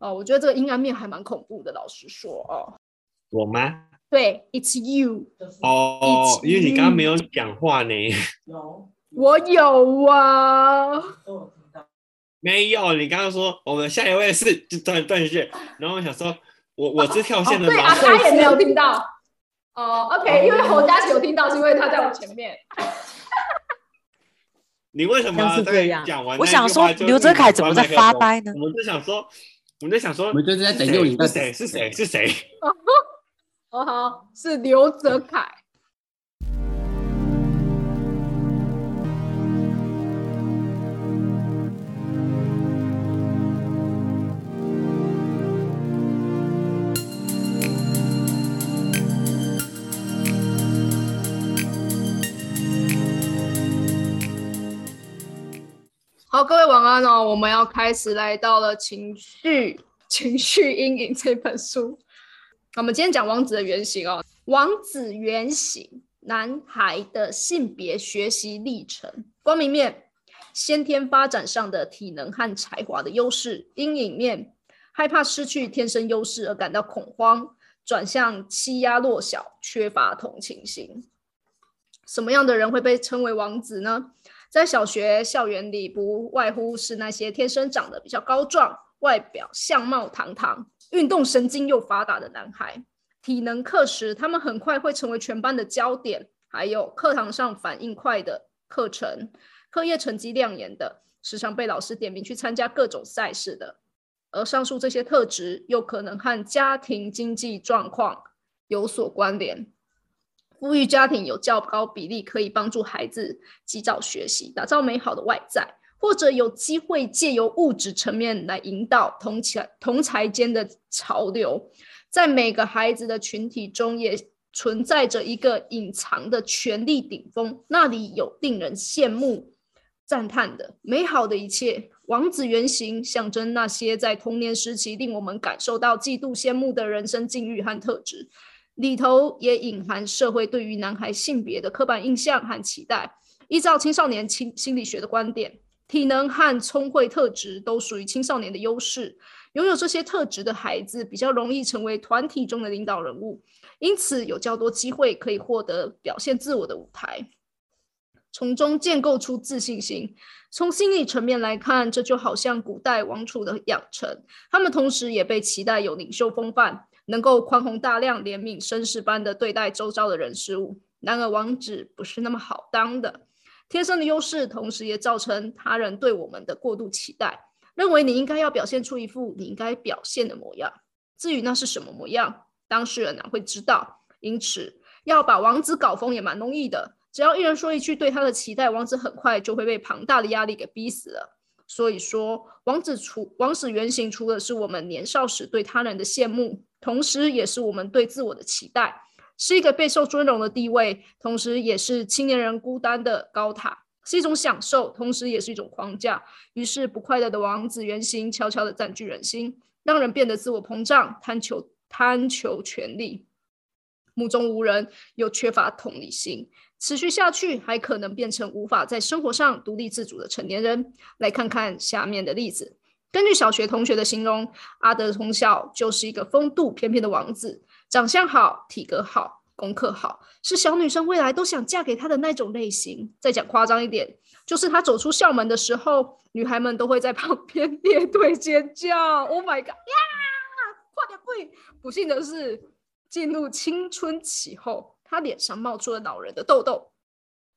哦，我觉得这个阴暗面还蛮恐怖的，老实说哦。我吗？对，It's you。哦，因为你刚刚没有讲话呢。有，我有啊。没有，你刚刚说我们下一位是就断断线，然后我想说，我我是跳线的对啊，他也没有听到。哦，OK，因为侯佳琪有听到，是因为他在我前面。你为什么像是这样讲完我想说刘哲凯怎么在发呆呢我们就想说，我们在想说，我们就是在等佑你是谁？是谁？是谁？哦，好，是刘泽凯。好，各位晚安哦！我们要开始来到了情绪 情绪阴影这本书。我们今天讲王子的原型哦，王子原型，男孩的性别学习历程，光明面，先天发展上的体能和才华的优势；阴影面，害怕失去天生优势而感到恐慌，转向欺压弱小，缺乏同情心。什么样的人会被称为王子呢？在小学校园里，不外乎是那些天生长得比较高壮、外表相貌堂堂、运动神经又发达的男孩。体能课时，他们很快会成为全班的焦点；还有课堂上反应快的课程，课业成绩亮眼的，时常被老师点名去参加各种赛事的。而上述这些特质，又可能和家庭经济状况有所关联。富裕家庭有较高比例可以帮助孩子及早学习，打造美好的外在，或者有机会借由物质层面来引导同才同才间的潮流。在每个孩子的群体中，也存在着一个隐藏的权力顶峰，那里有令人羡慕、赞叹的美好的一切。王子原型象征那些在童年时期令我们感受到嫉妒、羡慕的人生境遇和特质。里头也隐含社会对于男孩性别的刻板印象和期待。依照青少年心心理学的观点，体能和聪慧特质都属于青少年的优势。拥有这些特质的孩子比较容易成为团体中的领导人物，因此有较多机会可以获得表现自我的舞台，从中建构出自信心。从心理层面来看，这就好像古代王储的养成，他们同时也被期待有领袖风范。能够宽宏大量、怜悯绅士般的对待周遭的人事物。然而，王子不是那么好当的。天生的优势，同时也造成他人对我们的过度期待，认为你应该要表现出一副你应该表现的模样。至于那是什么模样，当事人哪会知道？因此，要把王子搞疯也蛮容易的。只要一人说一句对他的期待，王子很快就会被庞大的压力给逼死了。所以说，王子除王子原型，除了是我们年少时对他人的羡慕。同时，也是我们对自我的期待，是一个备受尊荣的地位，同时也是青年人孤单的高塔，是一种享受，同时也是一种框架。于是，不快乐的王子原型悄悄地占据人心，让人变得自我膨胀，贪求贪求权力，目中无人，又缺乏同理心。持续下去，还可能变成无法在生活上独立自主的成年人。来看看下面的例子。根据小学同学的形容，阿德从小就是一个风度翩翩的王子，长相好，体格好，功课好，是小女生未来都想嫁给他的那种类型。再讲夸张一点，就是他走出校门的时候，女孩们都会在旁边 列队尖叫。Oh my god！呀，快点跪！不幸的是，进入青春期后，他脸上冒出了恼人的痘痘。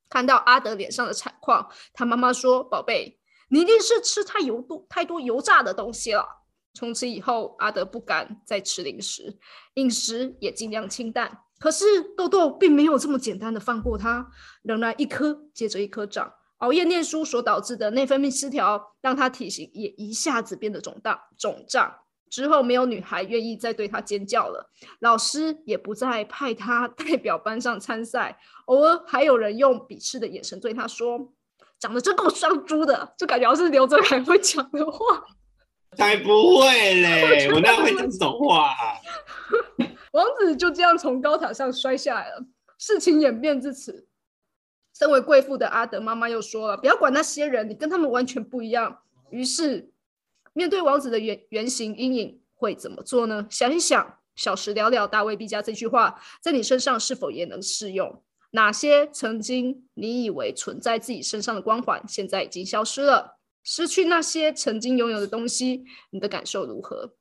看到阿德脸上的惨况，他妈妈说：“宝贝。”你一定是吃太油多、太多油炸的东西了。从此以后，阿德不敢再吃零食，饮食也尽量清淡。可是痘痘并没有这么简单的放过他，仍然一颗接着一颗长。熬夜念书所导致的内分泌失调，让他体型也一下子变得肿大、肿胀。之后，没有女孩愿意再对他尖叫了，老师也不再派他 代表班上参赛。偶尔还有人用鄙视的眼神对他说。长得真够像猪的，就感觉是刘哲凯会讲的话。才不会嘞，我哪会讲这种话？王子就这样从高塔上摔下来了。事情演变至此，身为贵妇的阿德妈妈又说了：“不要管那些人，你跟他们完全不一样。”于是面对王子的原原型阴影会怎么做呢？想一想，小时了了，大未必佳这句话在你身上是否也能适用？哪些曾经你以为存在自己身上的光环，现在已经消失了？失去那些曾经拥有的东西，你的感受如何？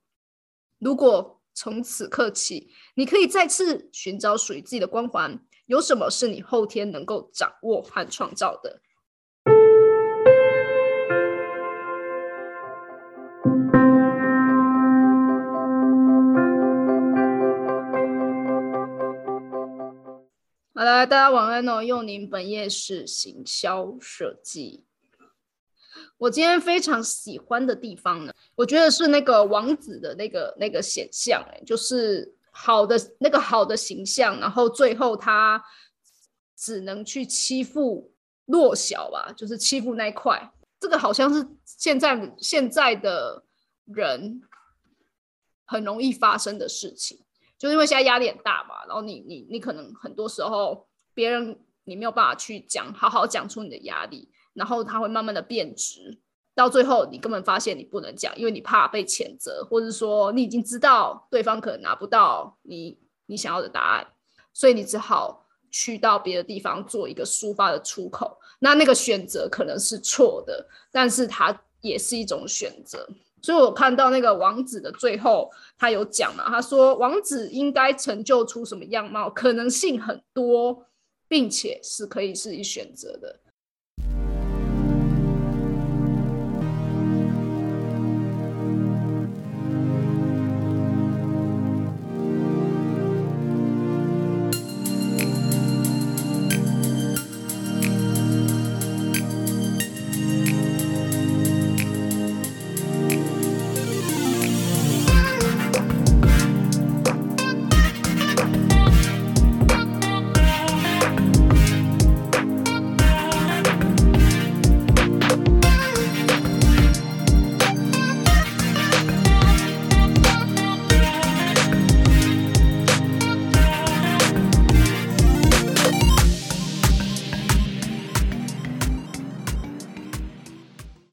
如果从此刻起，你可以再次寻找属于自己的光环，有什么是你后天能够掌握和创造的？好了，大家晚安哦。用您本页是行销设计。我今天非常喜欢的地方呢，我觉得是那个王子的那个那个显象，哎，就是好的那个好的形象，然后最后他只能去欺负弱小吧，就是欺负那一块。这个好像是现在现在的人很容易发生的事情，就是因为现在压力很大嘛，然后你你你可能很多时候别人你没有办法去讲，好好讲出你的压力。然后它会慢慢的变直，到最后你根本发现你不能讲，因为你怕被谴责，或者说你已经知道对方可能拿不到你你想要的答案，所以你只好去到别的地方做一个抒发的出口。那那个选择可能是错的，但是它也是一种选择。所以我看到那个王子的最后，他有讲嘛，他说王子应该成就出什么样貌，可能性很多，并且是可以自己选择的。